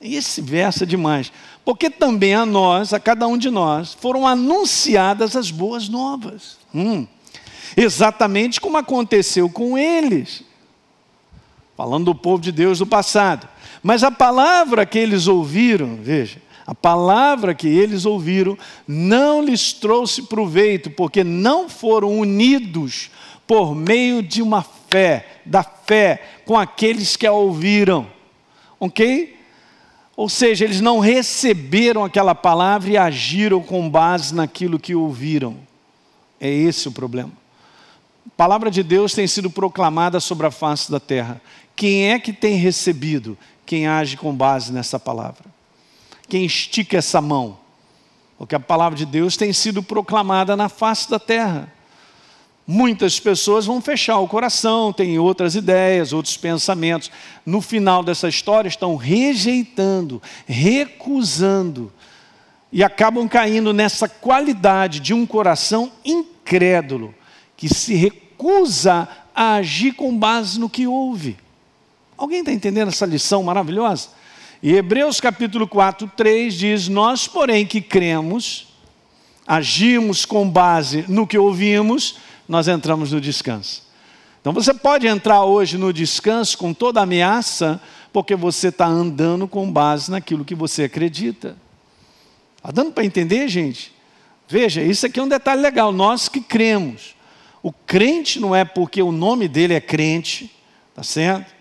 Esse verso é demais. Porque também a nós, a cada um de nós, foram anunciadas as boas novas. Hum exatamente como aconteceu com eles. Falando do povo de Deus do passado. Mas a palavra que eles ouviram, veja, a palavra que eles ouviram não lhes trouxe proveito, porque não foram unidos por meio de uma fé, da fé com aqueles que a ouviram. Ok? Ou seja, eles não receberam aquela palavra e agiram com base naquilo que ouviram. É esse o problema. A palavra de Deus tem sido proclamada sobre a face da terra. Quem é que tem recebido? Quem age com base nessa palavra. Quem estica essa mão? Porque a palavra de Deus tem sido proclamada na face da terra. Muitas pessoas vão fechar o coração, têm outras ideias, outros pensamentos. No final dessa história, estão rejeitando, recusando e acabam caindo nessa qualidade de um coração incrédulo, que se recusa a agir com base no que ouve. Alguém está entendendo essa lição maravilhosa? E Hebreus capítulo 4, 3 diz: Nós, porém, que cremos, agimos com base no que ouvimos, nós entramos no descanso. Então você pode entrar hoje no descanso com toda ameaça, porque você está andando com base naquilo que você acredita. Está dando para entender, gente? Veja, isso aqui é um detalhe legal. Nós que cremos. O crente não é porque o nome dele é crente, tá certo?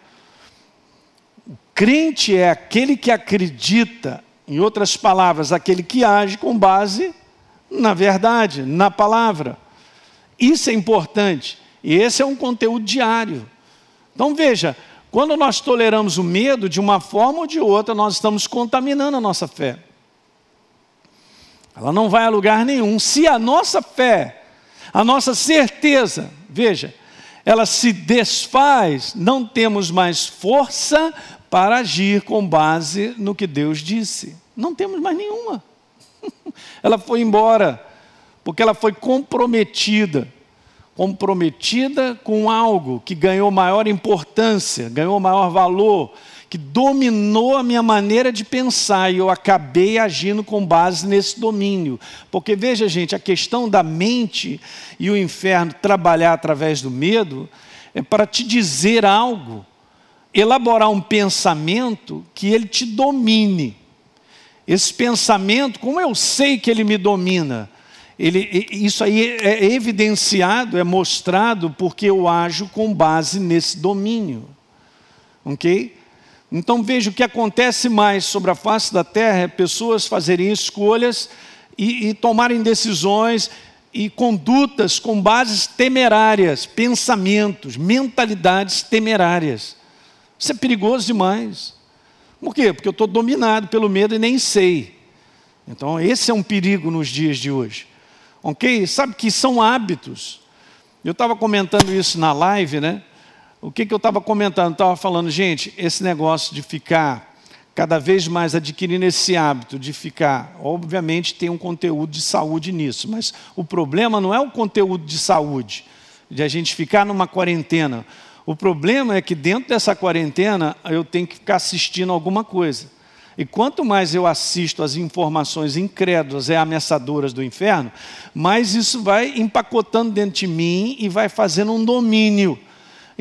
O crente é aquele que acredita, em outras palavras, aquele que age com base na verdade, na palavra. Isso é importante. E esse é um conteúdo diário. Então veja, quando nós toleramos o medo, de uma forma ou de outra, nós estamos contaminando a nossa fé. Ela não vai a lugar nenhum. Se a nossa fé, a nossa certeza, veja, ela se desfaz, não temos mais força para agir com base no que Deus disse. Não temos mais nenhuma. ela foi embora porque ela foi comprometida comprometida com algo que ganhou maior importância, ganhou maior valor, que dominou a minha maneira de pensar e eu acabei agindo com base nesse domínio. Porque veja, gente, a questão da mente e o inferno trabalhar através do medo é para te dizer algo, elaborar um pensamento que ele te domine. Esse pensamento, como eu sei que ele me domina? Ele, isso aí é evidenciado, é mostrado porque eu ajo com base nesse domínio. Ok? Então veja o que acontece mais sobre a face da terra é pessoas fazerem escolhas e, e tomarem decisões e condutas com bases temerárias, pensamentos, mentalidades temerárias. Isso é perigoso demais. Por quê? Porque eu estou dominado pelo medo e nem sei. Então, esse é um perigo nos dias de hoje. Ok? Sabe que são hábitos. Eu estava comentando isso na live, né? O que, que eu estava comentando? Estava falando, gente, esse negócio de ficar cada vez mais adquirindo esse hábito de ficar, obviamente tem um conteúdo de saúde nisso, mas o problema não é o conteúdo de saúde, de a gente ficar numa quarentena. O problema é que dentro dessa quarentena eu tenho que ficar assistindo alguma coisa. E quanto mais eu assisto às informações incrédulas e ameaçadoras do inferno, mais isso vai empacotando dentro de mim e vai fazendo um domínio.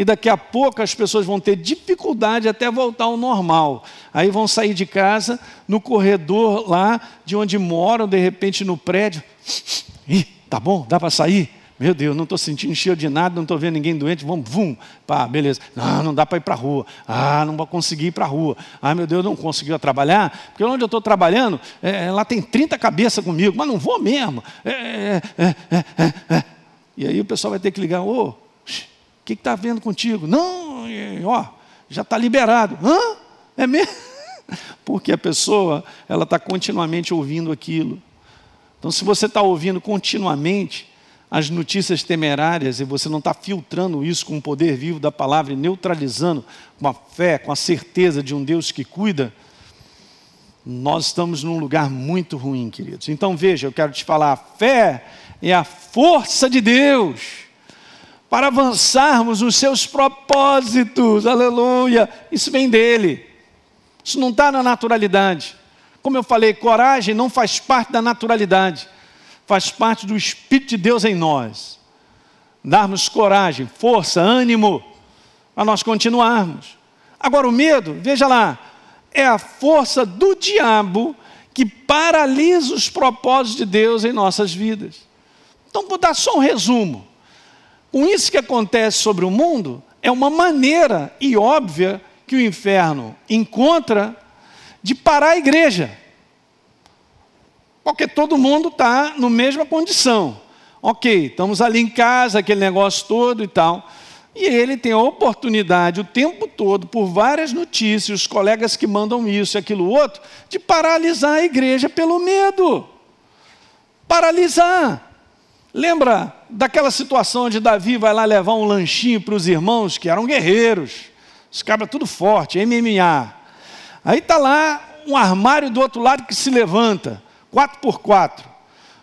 E daqui a pouco as pessoas vão ter dificuldade até voltar ao normal. Aí vão sair de casa, no corredor lá de onde moram, de repente no prédio. Ih, tá bom, dá para sair? Meu Deus, não estou sentindo cheio de nada, não estou vendo ninguém doente, vamos, vum, pá, beleza. Não, não dá para ir para a rua. Ah, não vou conseguir ir para a rua. Ah, meu Deus, não conseguiu trabalhar, porque onde eu estou trabalhando, é, é lá tem 30 cabeças comigo, mas não vou mesmo. É é, é, é, e aí o pessoal vai ter que ligar, ô, o que está vendo contigo? Não, ó, já está liberado. Hã? É mesmo? Porque a pessoa, ela está continuamente ouvindo aquilo. Então, se você está ouvindo continuamente, as notícias temerárias e você não está filtrando isso com o poder vivo da palavra e neutralizando com a fé, com a certeza de um Deus que cuida, nós estamos num lugar muito ruim, queridos. Então veja, eu quero te falar: a fé é a força de Deus para avançarmos nos seus propósitos, aleluia. Isso vem dele, isso não está na naturalidade. Como eu falei, coragem não faz parte da naturalidade faz parte do Espírito de Deus em nós. Darmos coragem, força, ânimo, para nós continuarmos. Agora, o medo, veja lá, é a força do diabo que paralisa os propósitos de Deus em nossas vidas. Então, vou dar só um resumo. Com isso que acontece sobre o mundo, é uma maneira e óbvia que o inferno encontra de parar a igreja. Porque todo mundo está na mesma condição. Ok, estamos ali em casa, aquele negócio todo e tal. E ele tem a oportunidade o tempo todo, por várias notícias, os colegas que mandam isso e aquilo outro, de paralisar a igreja pelo medo. Paralisar. Lembra daquela situação onde Davi vai lá levar um lanchinho para os irmãos que eram guerreiros, os cabras tudo forte, MMA. Aí está lá um armário do outro lado que se levanta, quatro por quatro.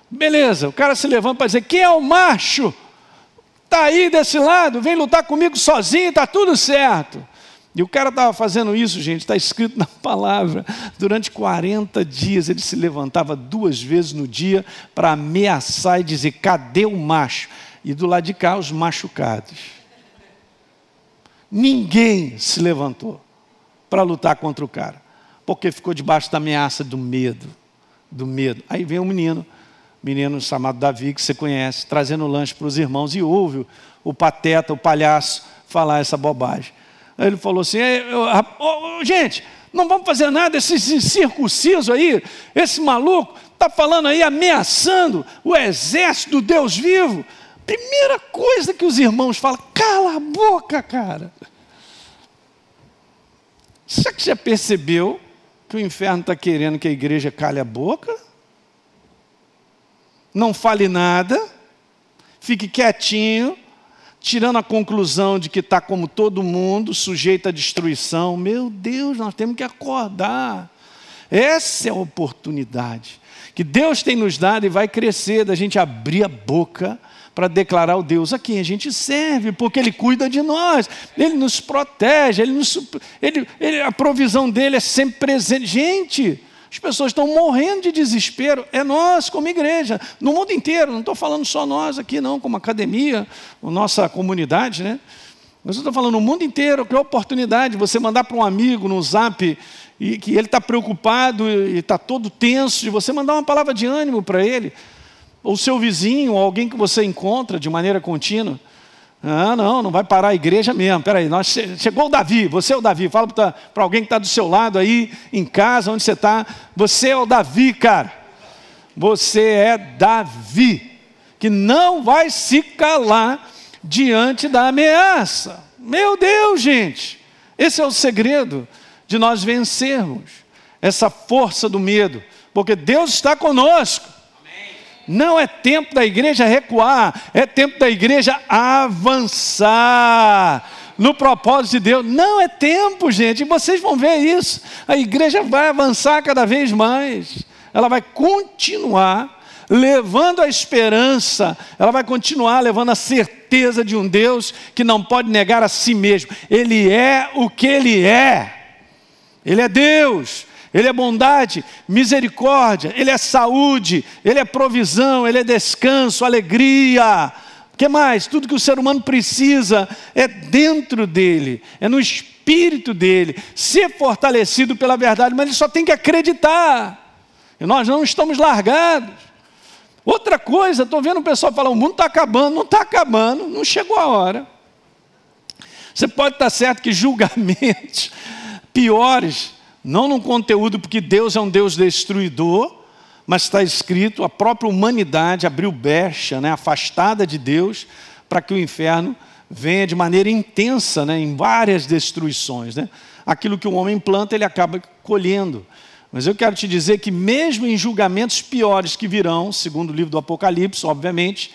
Beleza, o cara se levanta para dizer: quem é o macho? Está aí desse lado, vem lutar comigo sozinho, está tudo certo. E o cara estava fazendo isso, gente, está escrito na palavra. Durante 40 dias ele se levantava duas vezes no dia para ameaçar e dizer: cadê o macho? E do lado de cá, os machucados. Ninguém se levantou para lutar contra o cara, porque ficou debaixo da ameaça do medo. Do medo. Aí vem um menino, menino chamado Davi, que você conhece, trazendo lanche para os irmãos e ouve o, o pateta, o palhaço, falar essa bobagem. Aí ele falou assim: oh, gente, não vamos fazer nada, esse circunciso aí, esse maluco, está falando aí, ameaçando o exército do Deus vivo. Primeira coisa que os irmãos falam, cala a boca, cara. Será que já percebeu que o inferno está querendo que a igreja cale a boca? Não fale nada, fique quietinho, tirando a conclusão de que está como todo mundo, sujeito à destruição. Meu Deus, nós temos que acordar. Essa é a oportunidade que Deus tem nos dado e vai crescer da gente abrir a boca para declarar o Deus a quem a gente serve, porque Ele cuida de nós, Ele nos protege, Ele nos, ele, ele, a provisão dele é sempre presente. Gente, as pessoas estão morrendo de desespero. É nós, como igreja, no mundo inteiro. Não estou falando só nós aqui, não, como academia, nossa comunidade, né? Mas eu estou falando no mundo inteiro, que oportunidade você mandar para um amigo no zap e que ele está preocupado e está todo tenso, e você mandar uma palavra de ânimo para ele, ou seu vizinho, ou alguém que você encontra de maneira contínua. Ah, não, não vai parar a igreja mesmo. Peraí, nós, chegou o Davi, você é o Davi. Fala para alguém que está do seu lado aí, em casa, onde você está. Você é o Davi, cara. Você é Davi, que não vai se calar diante da ameaça. Meu Deus, gente, esse é o segredo de nós vencermos essa força do medo, porque Deus está conosco. Não é tempo da igreja recuar, é tempo da igreja avançar no propósito de Deus. Não é tempo, gente, e vocês vão ver isso. A igreja vai avançar cada vez mais, ela vai continuar levando a esperança, ela vai continuar levando a certeza de um Deus que não pode negar a si mesmo. Ele é o que ele é. Ele é Deus. Ele é bondade, misericórdia, Ele é saúde, Ele é provisão, Ele é descanso, alegria. O que mais? Tudo que o ser humano precisa é dentro dele, é no espírito dele, ser fortalecido pela verdade, mas ele só tem que acreditar. E nós não estamos largados. Outra coisa, estou vendo o pessoal falar: o mundo está acabando, não está acabando, não chegou a hora. Você pode estar certo que julgamentos piores não no conteúdo, porque Deus é um Deus destruidor, mas está escrito, a própria humanidade abriu brecha, né, afastada de Deus, para que o inferno venha de maneira intensa, né, em várias destruições. Né? Aquilo que o homem planta, ele acaba colhendo. Mas eu quero te dizer que, mesmo em julgamentos piores que virão, segundo o livro do Apocalipse, obviamente,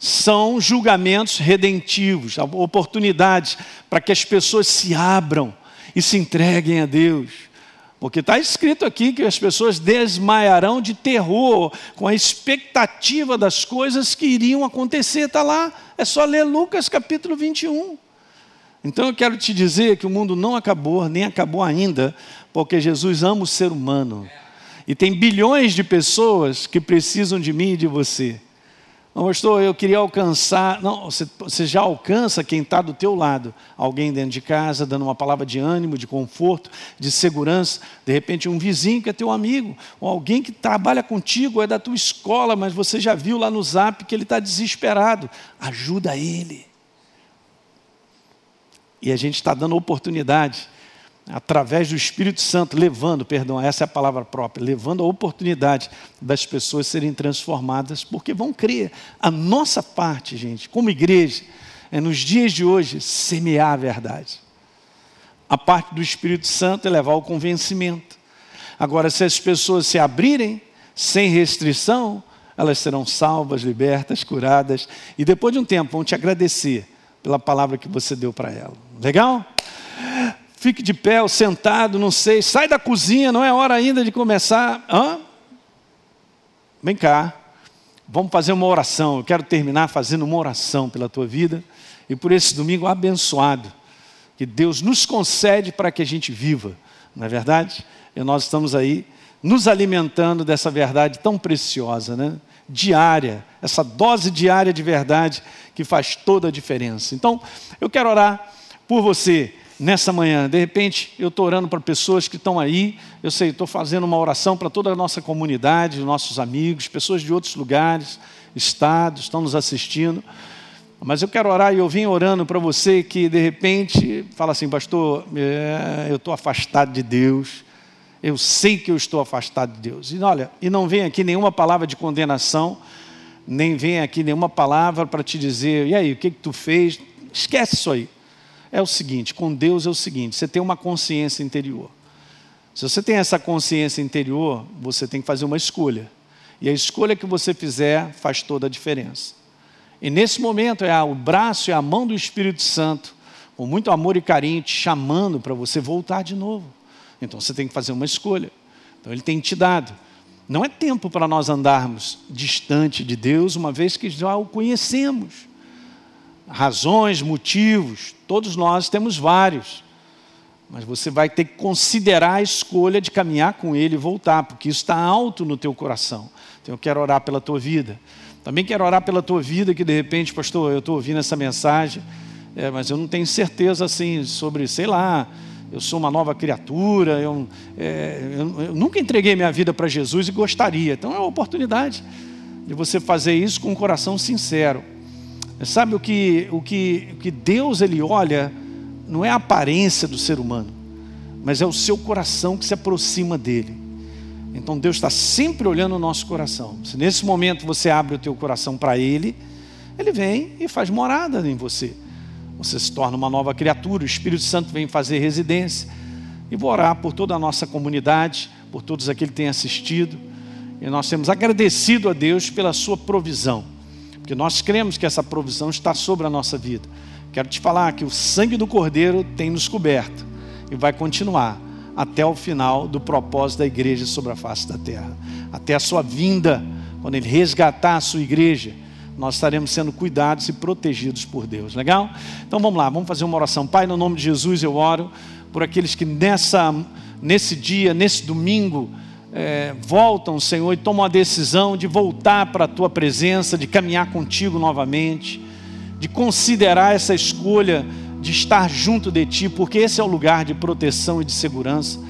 são julgamentos redentivos, oportunidades para que as pessoas se abram e se entreguem a Deus. Porque está escrito aqui que as pessoas desmaiarão de terror, com a expectativa das coisas que iriam acontecer. Está lá, é só ler Lucas capítulo 21. Então eu quero te dizer que o mundo não acabou, nem acabou ainda, porque Jesus ama o ser humano. E tem bilhões de pessoas que precisam de mim e de você. Pastor, eu queria alcançar. Não, você, você já alcança quem está do teu lado. Alguém dentro de casa, dando uma palavra de ânimo, de conforto, de segurança. De repente, um vizinho que é teu amigo, ou alguém que trabalha contigo, é da tua escola, mas você já viu lá no zap que ele está desesperado. Ajuda ele. E a gente está dando oportunidade, através do Espírito Santo, levando, perdão, essa é a palavra própria, levando a oportunidade das pessoas serem transformadas, porque vão crer. A nossa parte, gente, como igreja, é nos dias de hoje semear a verdade. A parte do Espírito Santo é levar o convencimento. Agora, se as pessoas se abrirem, sem restrição, elas serão salvas, libertas, curadas, e depois de um tempo vão te agradecer pela palavra que você deu para ela. Legal? Fique de pé ou sentado, não sei, sai da cozinha, não é hora ainda de começar. Hã? Vem cá, vamos fazer uma oração. Eu quero terminar fazendo uma oração pela tua vida e por esse domingo abençoado que Deus nos concede para que a gente viva, não é verdade? E nós estamos aí nos alimentando dessa verdade tão preciosa, né? diária, essa dose diária de verdade que faz toda a diferença. Então, eu quero orar por você nessa manhã. De repente, eu estou orando para pessoas que estão aí. Eu sei, estou fazendo uma oração para toda a nossa comunidade, nossos amigos, pessoas de outros lugares, estados, estão nos assistindo. Mas eu quero orar e eu vim orando para você que de repente fala assim, pastor, é, eu estou afastado de Deus, eu sei que eu estou afastado de Deus. E olha, e não vem aqui nenhuma palavra de condenação, nem vem aqui nenhuma palavra para te dizer, e aí, o que, que tu fez? Esquece isso aí. É o seguinte, com Deus é o seguinte, você tem uma consciência interior. Se você tem essa consciência interior, você tem que fazer uma escolha. E a escolha que você fizer faz toda a diferença. E nesse momento é o braço e a mão do Espírito Santo, com muito amor e carinho, te chamando para você voltar de novo. Então você tem que fazer uma escolha. Então ele tem te dado. Não é tempo para nós andarmos distante de Deus, uma vez que já o conhecemos. Razões, motivos, todos nós temos vários. Mas você vai ter que considerar a escolha de caminhar com Ele e voltar, porque isso está alto no teu coração. Então eu quero orar pela tua vida. Também quero orar pela tua vida, que de repente, pastor, eu estou ouvindo essa mensagem, é, mas eu não tenho certeza assim sobre, sei lá, eu sou uma nova criatura, eu, é, eu, eu nunca entreguei minha vida para Jesus e gostaria. Então é uma oportunidade de você fazer isso com um coração sincero. Sabe o que, o que, o que Deus ele olha não é a aparência do ser humano, mas é o seu coração que se aproxima dele. Então Deus está sempre olhando o nosso coração. Se nesse momento você abre o teu coração para Ele, Ele vem e faz morada em você. Você se torna uma nova criatura, o Espírito Santo vem fazer residência. E vou orar por toda a nossa comunidade, por todos aqueles que têm assistido. E nós temos agradecido a Deus pela sua provisão, porque nós cremos que essa provisão está sobre a nossa vida. Quero te falar que o sangue do Cordeiro tem nos coberto e vai continuar até o final do propósito da igreja sobre a face da terra. Até a sua vinda, quando ele resgatar a sua igreja nós estaremos sendo cuidados e protegidos por Deus. Legal? Então vamos lá, vamos fazer uma oração. Pai, no nome de Jesus eu oro por aqueles que nessa, nesse dia, nesse domingo, é, voltam, Senhor, e tomam a decisão de voltar para a tua presença, de caminhar contigo novamente, de considerar essa escolha de estar junto de ti, porque esse é o lugar de proteção e de segurança.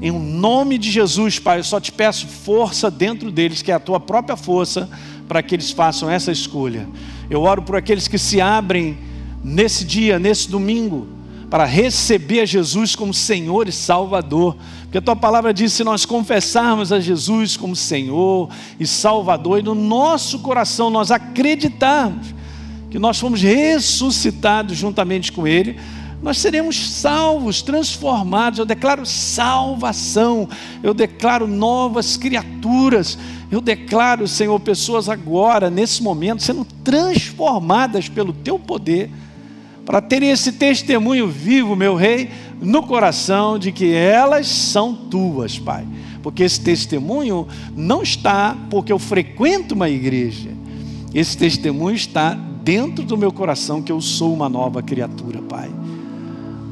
Em nome de Jesus, Pai, eu só te peço força dentro deles, que é a tua própria força para que eles façam essa escolha. Eu oro por aqueles que se abrem nesse dia, nesse domingo, para receber Jesus como Senhor e Salvador. Porque a tua palavra diz: se nós confessarmos a Jesus como Senhor e Salvador, e no nosso coração nós acreditarmos que nós fomos ressuscitados juntamente com Ele, nós seremos salvos, transformados. Eu declaro salvação, eu declaro novas criaturas, eu declaro, Senhor, pessoas agora, nesse momento, sendo transformadas pelo Teu poder, para terem esse testemunho vivo, meu Rei, no coração de que elas são Tuas, Pai. Porque esse testemunho não está porque eu frequento uma igreja, esse testemunho está dentro do meu coração que eu sou uma nova criatura, Pai.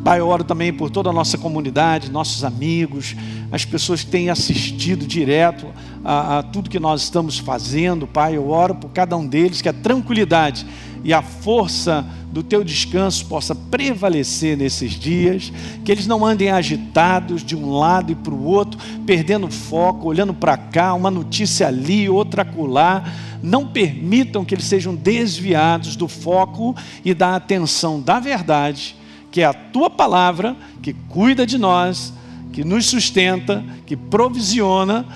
Pai, eu oro também por toda a nossa comunidade, nossos amigos, as pessoas que têm assistido direto a, a, tudo que nós estamos fazendo, Pai. Eu oro por cada um deles, que a tranquilidade e a força do teu descanso possa prevalecer nesses dias, que eles não andem agitados de um lado e para o outro, perdendo foco, olhando para cá, uma notícia ali, outra acolá. Não permitam que eles sejam desviados do foco e da atenção da verdade que é a tua palavra que cuida de nós, que nos sustenta, que provisiona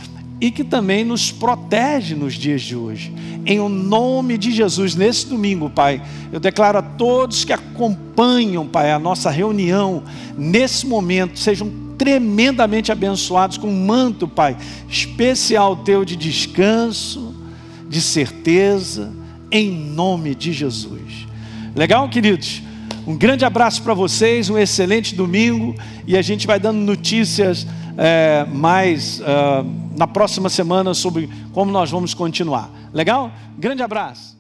e que também nos protege nos dias de hoje. Em o nome de Jesus, nesse domingo, Pai, eu declaro a todos que acompanham, Pai, a nossa reunião, nesse momento, sejam tremendamente abençoados com um manto, Pai, especial teu de descanso, de certeza, em nome de Jesus. Legal, queridos? Um grande abraço para vocês, um excelente domingo e a gente vai dando notícias é, mais uh, na próxima semana sobre como nós vamos continuar. Legal? Grande abraço.